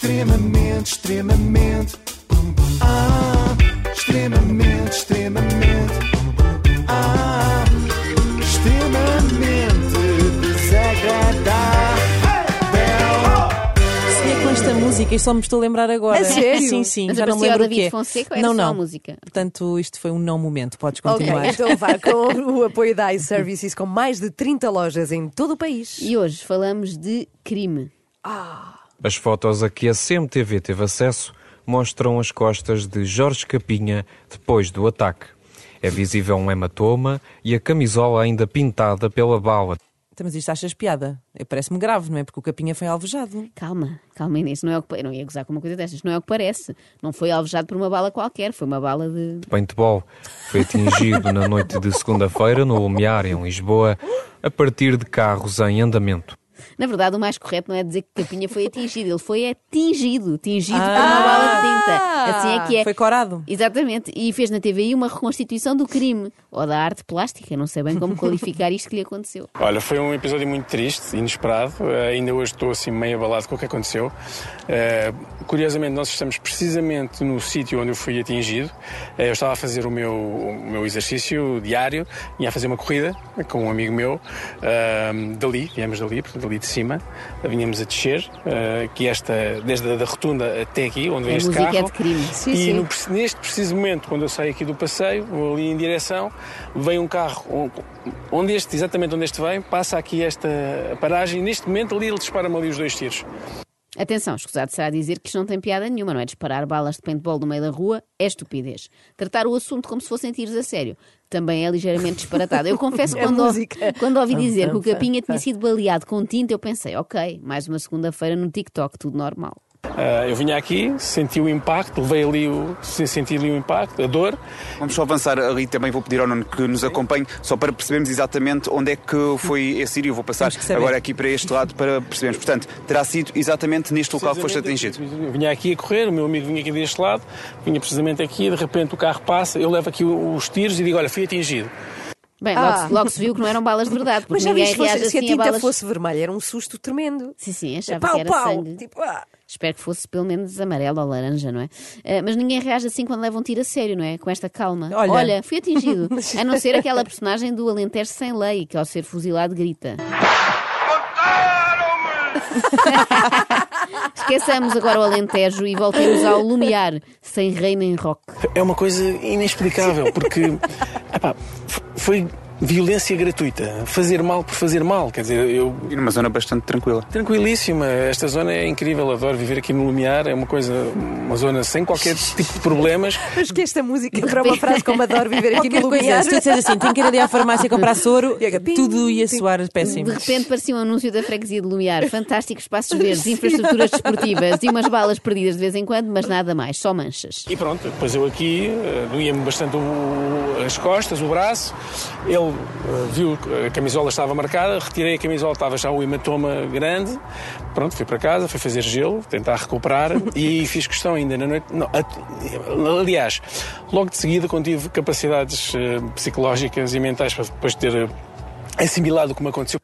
Extremamente, extremamente. Ah, extremamente, extremamente. Ah, extremamente desagradável. Sonhei com esta música e só me estou a lembrar agora. A sério? Sim, sim, Mas já não lembro o David quê. Fonseca era não, só não. a música? Portanto, isto foi um não momento. Podes continuar. então vá com o apoio da iServices com mais de 30 lojas em todo o país. E hoje falamos de crime. As fotos a que a CMTV teve acesso mostram as costas de Jorge Capinha depois do ataque. É visível um hematoma e a camisola ainda pintada pela bala. Então, Mas isto achas piada? Parece-me grave, não é? Porque o Capinha foi alvejado. Calma, calma Inês, não é o que, eu não ia gozar com uma coisa destas, não é o que parece. Não foi alvejado por uma bala qualquer, foi uma bala de... Paintball foi atingido na noite de segunda-feira no Lumiar, em Lisboa, a partir de carros em andamento. Na verdade, o mais correto não é dizer que Capinha foi atingido, ele foi atingido, tingido por uma bala de tinta. Assim é que é. Foi corado. Exatamente, e fez na TVI uma reconstituição do crime, ou da arte plástica, não sei bem como qualificar isto que lhe aconteceu. Olha, foi um episódio muito triste, inesperado. Eh, ainda hoje estou assim meio abalado com o que aconteceu. Eh, curiosamente, nós estamos precisamente no sítio onde eu fui atingido. Eh, eu estava a fazer o meu, o meu exercício diário, ia a fazer uma corrida com um amigo meu dali, viemos dali, portanto, dali de cima. Vinhamos a descer, eh, que esta, desde a da rotunda até aqui, onde vem A este música carro. é de crime. Sim, e sim. no neste preciso momento, quando eu saio aqui do passeio, vou ali em direção, vem um carro on- onde este, exatamente onde este vem, passa aqui esta paragem e neste momento ali ele dispara-me ali os dois tiros. Atenção, escusado será dizer que isto não tem piada nenhuma, não é? Disparar balas de paintball no meio da rua é estupidez. Tratar o assunto como se fossem tiros a sério também é ligeiramente disparatado. Eu confesso que É quando, ouvi, música. quando ouvi dizer que o Capinha tinha sido baleado com tinta, eu pensei, ok, mais uma segunda-feira no TikTok, tudo normal. Ah, eu vinha aqui, senti o impacto, levei ali o, senti ali o impacto, a dor. Vamos só avançar ali, também vou pedir ao Nuno que nos acompanhe, só para percebermos exatamente onde é que foi esse. Eu vou passar agora aqui para este lado para percebermos. Portanto, terá sido exatamente neste local que foste atingido. Eu vinha aqui a correr, o meu amigo vinha aqui deste lado, vinha precisamente aqui, de repente o carro passa, eu levo aqui os tiros e digo, olha, fui atingido. Bem, logo, Ah. se- logo se viu que não eram balas de verdade, porque Mas já ninguém viste, fosse- reage se a assim a tinta balas... fosse vermelha, era um susto tremendo. Sim, sim, achava pau, que era pau. sangue. Tipo, ah. Espero que fosse pelo menos amarelo ou laranja, não é? Eh, mas ninguém reage assim quando leva um tiro a sério, não é? Com esta calma. Olha. fui atingido. a não ser aquela personagem do Alentejo sem lei, que ao ser fuzilado grita. Esqueçamos agora o Alentejo e voltemos ao Lumiar, sem rei nem rock. É uma coisa inexplicável, porque epá, f- foi violência gratuita. Fazer mal por fazer mal. Quer dizer, eu. E numa zona bastante tranquila. Tranquilíssima, esta zona é incrível, adoro viver aqui no Lumiar, é uma coisa, uma zona sem qualquer tipo de problemas. Mas que esta música para uma frase como adoro viver aqui no lugar. se tu disseres assim, tenho que ir ali à farmácia comprar soro, E agapim, tudo ia soar péssimo. De repente parecia um anúncio da freguesia de Lumiar. Fantásticos espaços verdes, infraestruturas desportivas e umas balas perdidas de vez em quando, mas nada mais, só manchas. E pronto, depois eu aqui, eh, doía-me bastante o- as costas, o braço. Ele eh, viu que a camisola estava marcada, retirei a camisola, estava já o hematoma grande. Pronto, fui para casa, fui fazer gelo, tentar recuperar e fiz questão ainda na noite. Não, aliás, logo de seguida, quando tive capacidades eh, psicológicas e mentais para depois ter eh, assimilado o que me aconteceu.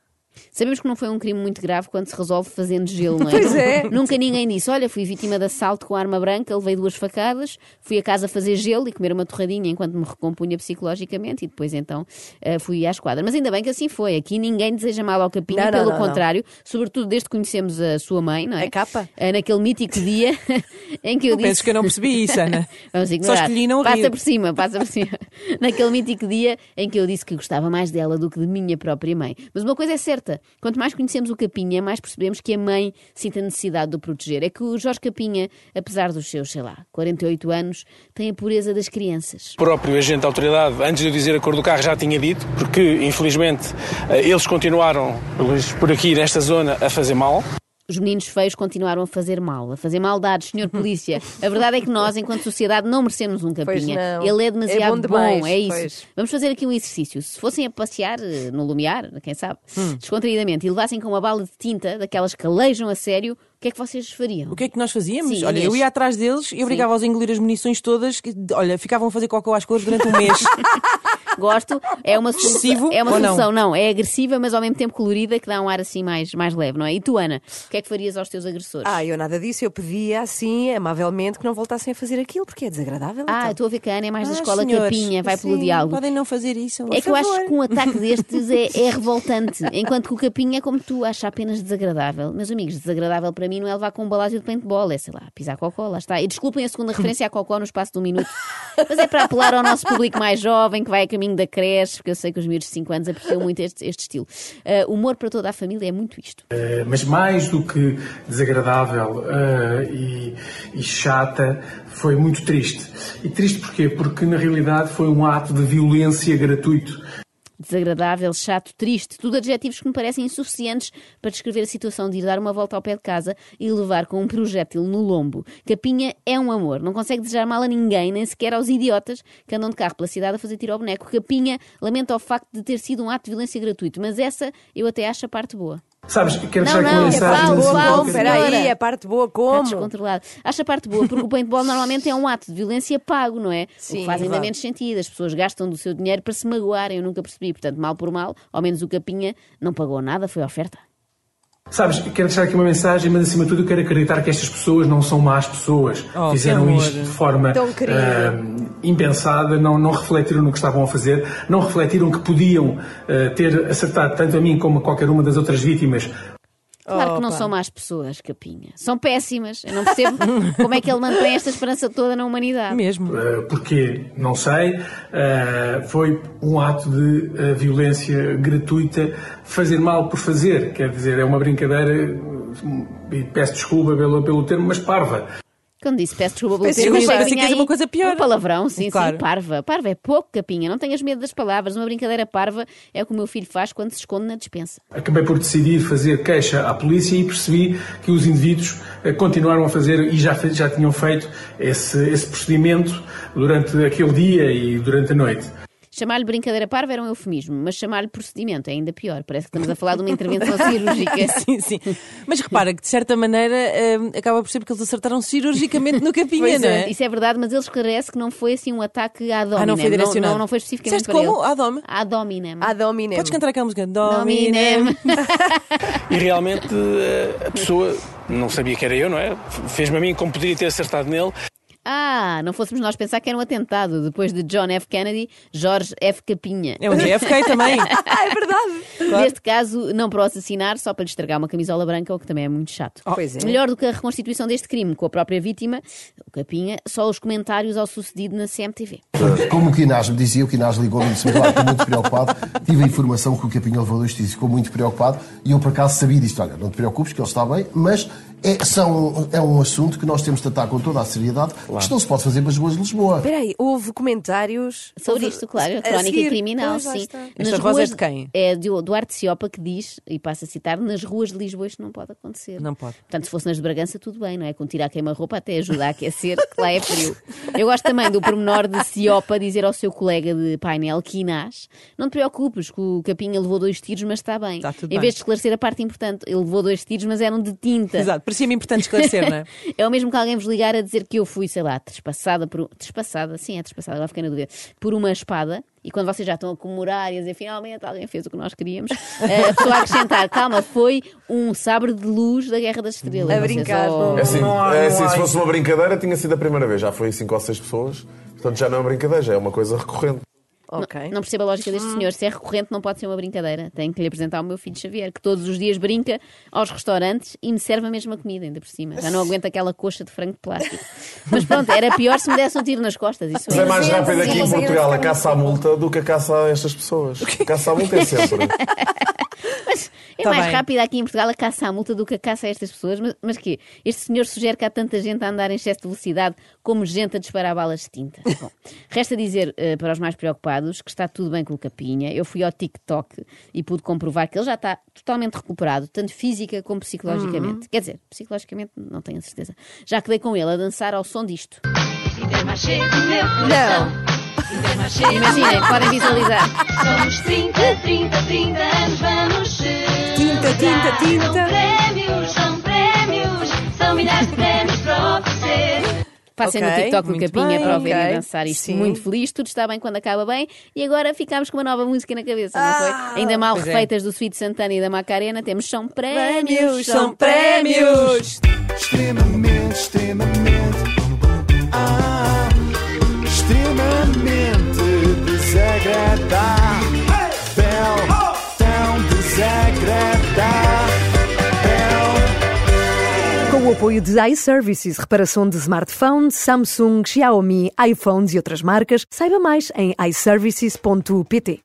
Sabemos que não foi um crime muito grave quando se resolve fazendo gelo, não é? Pois é. Nunca ninguém disse: Olha, fui vítima de assalto com arma branca, levei duas facadas, fui a casa fazer gelo e comer uma torradinha enquanto me recompunha psicologicamente e depois então eh, fui à esquadra. Mas ainda bem que assim foi. Aqui ninguém deseja mal ao Capinha, Não, pelo não, não. contrário, sobretudo desde que conhecemos a sua mãe, não é? A capa. Eh, naquele mítico dia em que eu Não disse. penses que eu não percebi isso, Ana. Vamos ignorar. Só escolhi não passa rir. por cima, passa por cima. naquele mítico dia em que eu disse que gostava mais dela do que de minha própria mãe. Mas uma coisa é certa: quanto mais conhecemos o Capinha, mais percebemos que a mãe sinta a necessidade de o proteger. É que o Jorge Capinha, apesar dos seus, sei lá, 48 anos, tem a pureza das crianças. O próprio agente da autoridade, antes de eu dizer a cor do carro, já tinha dito, porque infelizmente eh, eles continuaram por aqui nesta zona a fazer mal. Os meninos feios continuaram a fazer mal, a fazer maldades, senhor polícia. A verdade é que nós, enquanto sociedade, não merecemos um capinha. Ele é É demasiado bom demais, é isso. pois. Vamos fazer aqui um exercício. Se fossem a passear eh, no lumiar, quem sabe, Hum. descontraídamente, e levassem com uma bala de tinta, daquelas que alejam a sério, o que é que vocês fariam? O que é que nós fazíamos? Sim, olha, eu ia atrás deles e obrigava-os a engolir as munições todas. Que, olha, ficavam a fazer cocô às cores durante um mês. Gosto, é uma, solu- Excessivo é uma ou não? solução, não? é agressiva, mas ao mesmo tempo colorida, que dá um ar assim mais, mais leve, não é? E tu, Ana, o que é que farias aos teus agressores? Ah, eu nada disso. Eu pedia assim, amavelmente, que não voltassem a fazer aquilo, porque é desagradável. Ah, então. estou a ver que a Ana é mais da Ah, escola senhores, capinha, vai pelo diálogo. Podem não fazer isso. É que eu acho que um ataque destes é, é revoltante, enquanto que o capinha, como tu, acha apenas desagradável. Meus amigos, desagradável para mim não é levar com um balásio de paintball, é sei lá, pisar cocó, lá está. E desculpem a segunda referência a cocó no espaço de um minuto, mas é para apelar ao nosso público mais jovem que vai a caminho da creche, porque eu sei que os miúdos de 5 anos apreciam muito este, este estilo. Ah, humor para toda a família é muito isto. Eh, mas mais do que desagradável eh, e, e chata, foi muito triste. E triste porquê? Porque na realidade foi um ato de violência gratuito. Desagradável, chato, triste, tudo adjetivos que me parecem insuficientes para descrever a situação de ir dar uma volta ao pé de casa e levar com um projétil no lombo. Capinha é um amor, não consegue desejar mal a ninguém, nem sequer aos idiotas que andam de carro pela cidade a fazer tiro ao boneco. Capinha lamenta o facto de ter sido um ato de violência gratuito, mas essa eu até acho a parte boa. Sabes, quero Não, deixar aqui não, uma é mensagem. falso, assim, falso. qualquer- Espera aí, senhora. a parte boa, Está como? descontrolado. Acho a parte boa, porque o paintball normalmente é um ato de violência pago, não é? o Sim, que faz ainda menos sentido. As pessoas gastam do seu dinheiro para se magoarem, eu nunca percebi. Portanto, mal por mal, ao menos o Capinha não pagou nada, foi oferta. Sabes, quero deixar aqui uma mensagem, mas acima de tudo eu quero acreditar que estas pessoas não são más pessoas. Oh, Fizeram isto de forma ah, impensada, não, não refletiram no que estavam a fazer, não refletiram que podiam ah, ter acertado tanto a mim como a qualquer uma das outras vítimas. Claro que não Opa. são más pessoas, Capinha. São péssimas. Eu não percebo como é que ele mantém esta esperança toda na humanidade. Mesmo. Uh, porque, não sei, uh, foi um ato de uh, violência gratuita, fazer mal por fazer, quer dizer, é uma brincadeira, uh, e peço desculpa pelo, pelo termo, mas parva. Quando disse peço desculpa pelo termo, achei que ia vinha dizer uma aí coisa pior. Um palavrão, sim, Claro. sim, parva. Parva é pouco, Capinha. Não tenhas medo das palavras. Uma brincadeira parva é o que o meu filho faz quando se esconde na despensa. Acabei por decidir fazer queixa à polícia e percebi que os indivíduos uh, continuaram a fazer e já, já tinham feito esse, esse procedimento durante aquele dia e durante a noite. Chamar-lhe brincadeira parva era um eufemismo, mas chamar-lhe procedimento é ainda pior. Parece que estamos a falar de uma intervenção cirúrgica. Sim, sim. Mas repara que, de certa maneira, hum, acaba por ser porque eles acertaram cirurgicamente no capinha, Pois não é, é? Isso é verdade, mas ele esclarece que não foi assim um ataque à dominem. Ah, não foi direcionado. Não, não foi especificamente Disseste para como? ele. À dome? À dominem. A dominem. Podes cantar aquela música? Dominem. Dominem. E realmente eh, a pessoa não sabia que era eu, não é? Fez-me a mim como poderia ter acertado nele. Ah, não fôssemos nós pensar que era um atentado. Depois de John F. Kennedy, Jorge F. Capinha. É um JFK também. Ah, é verdade. Neste caso, não para o assassinar, só para lhe estragar uma camisola branca, o que também é muito chato. Pois é. Melhor do que a reconstituição deste crime com a própria vítima, o Capinha, só os comentários ao sucedido na CMTV. Como o Quinás me dizia, o Quinás ligou-me e disse: "Olá, estou muito preocupado. Tive a informação que o Capinha levou dois tiros, ficou muito preocupado. E eu, por acaso, sabia disto. Olha, não te preocupes, que ele está bem, mas é, são, é um assunto que nós temos de tratar com toda a seriedade. Isto não se pode fazer nas ruas de Lisboa. Espera aí, houve comentários Sobre isto, claro, a a crónica seguir. criminal, Pois, sim. está. Esta voz é de quem? É de Duarte Ciopa que diz, e passa a citar, nas ruas de Lisboa isto não pode acontecer. Não pode. Portanto, se fosse nas de Bragança, tudo bem, não é? Com tirar queima-roupa até ajuda a aquecer, que lá é frio. Eu gosto também do pormenor de Ciopa dizer ao seu colega de painel, Quinás, não te preocupes, que o Capinha levou dois tiros, mas está bem. Está tudo em bem. vez de esclarecer a parte importante, ele levou dois tiros, mas eram de tinta. Exato, parecia-me importante esclarecer, não é? É o mesmo que alguém vos ligar a dizer que eu fui, sei lá, trespassada por. Trespassada, sim, é trespassada, agora fiquei na dúvida. Por uma espada. E quando vocês já estão a comemorar e a dizer finalmente alguém fez o que nós queríamos, eh, a pessoa a acrescentar, calma, foi um sabre de luz da Guerra das Estrelas. A Vocês, brincar, oh. É assim, é assim, se fosse uma brincadeira, tinha sido a primeira vez. Já foi cinco ou seis pessoas. Portanto, já não é uma brincadeira, já é uma coisa recorrente. Ok. Não percebo a lógica deste senhor. Se é recorrente, não pode ser uma brincadeira. Tenho que lhe apresentar o meu filho Xavier, que todos os dias brinca aos restaurantes e me serve a mesma comida, ainda por cima. Já não aguento aquela coxa de frango de plástico. Mas pronto, era pior se me desse um tiro nas costas. Isso Mas é mais rápido aqui em Portugal a caça à multa do que a caça a estas pessoas. A caça à multa é sempre. Mas é Tá mais bem. rápido aqui em Portugal a caça à multa do que a caça a estas pessoas. Mas, mas quê? Este senhor sugere que há tanta gente a andar em excesso de velocidade como gente a disparar balas de tinta. Bom, resta dizer eh, para os mais preocupados que está tudo bem com o Capinha. Eu fui ao TikTok e pude comprovar que ele já está totalmente recuperado, tanto física como psicologicamente. Quer dizer, psicologicamente não tenho a certeza. Já que dei com ele a dançar ao som disto. Não. Imaginem, podem visualizar. Somos 30, 30, 30 anos, vamos Tinta, tinta, tinta. São prémios, são prémios, são milhares de prémios para oferecer. Passem Ok, no TikTok do Capinha bem, para o verem ok. dançar isto Sim. muito feliz. Tudo está bem quando acaba bem. E agora ficámos com uma nova música na cabeça, não Ah, foi? Ainda mal é. refeitas do Sweet Santana e da Macarena, temos São Prémios, Prémios, são prémios. Extremamente, extremamente. Apoio de iServices, reparação de smartphones, Samsung, Xiaomi, iPhones e outras marcas, saiba mais em iServices.pt.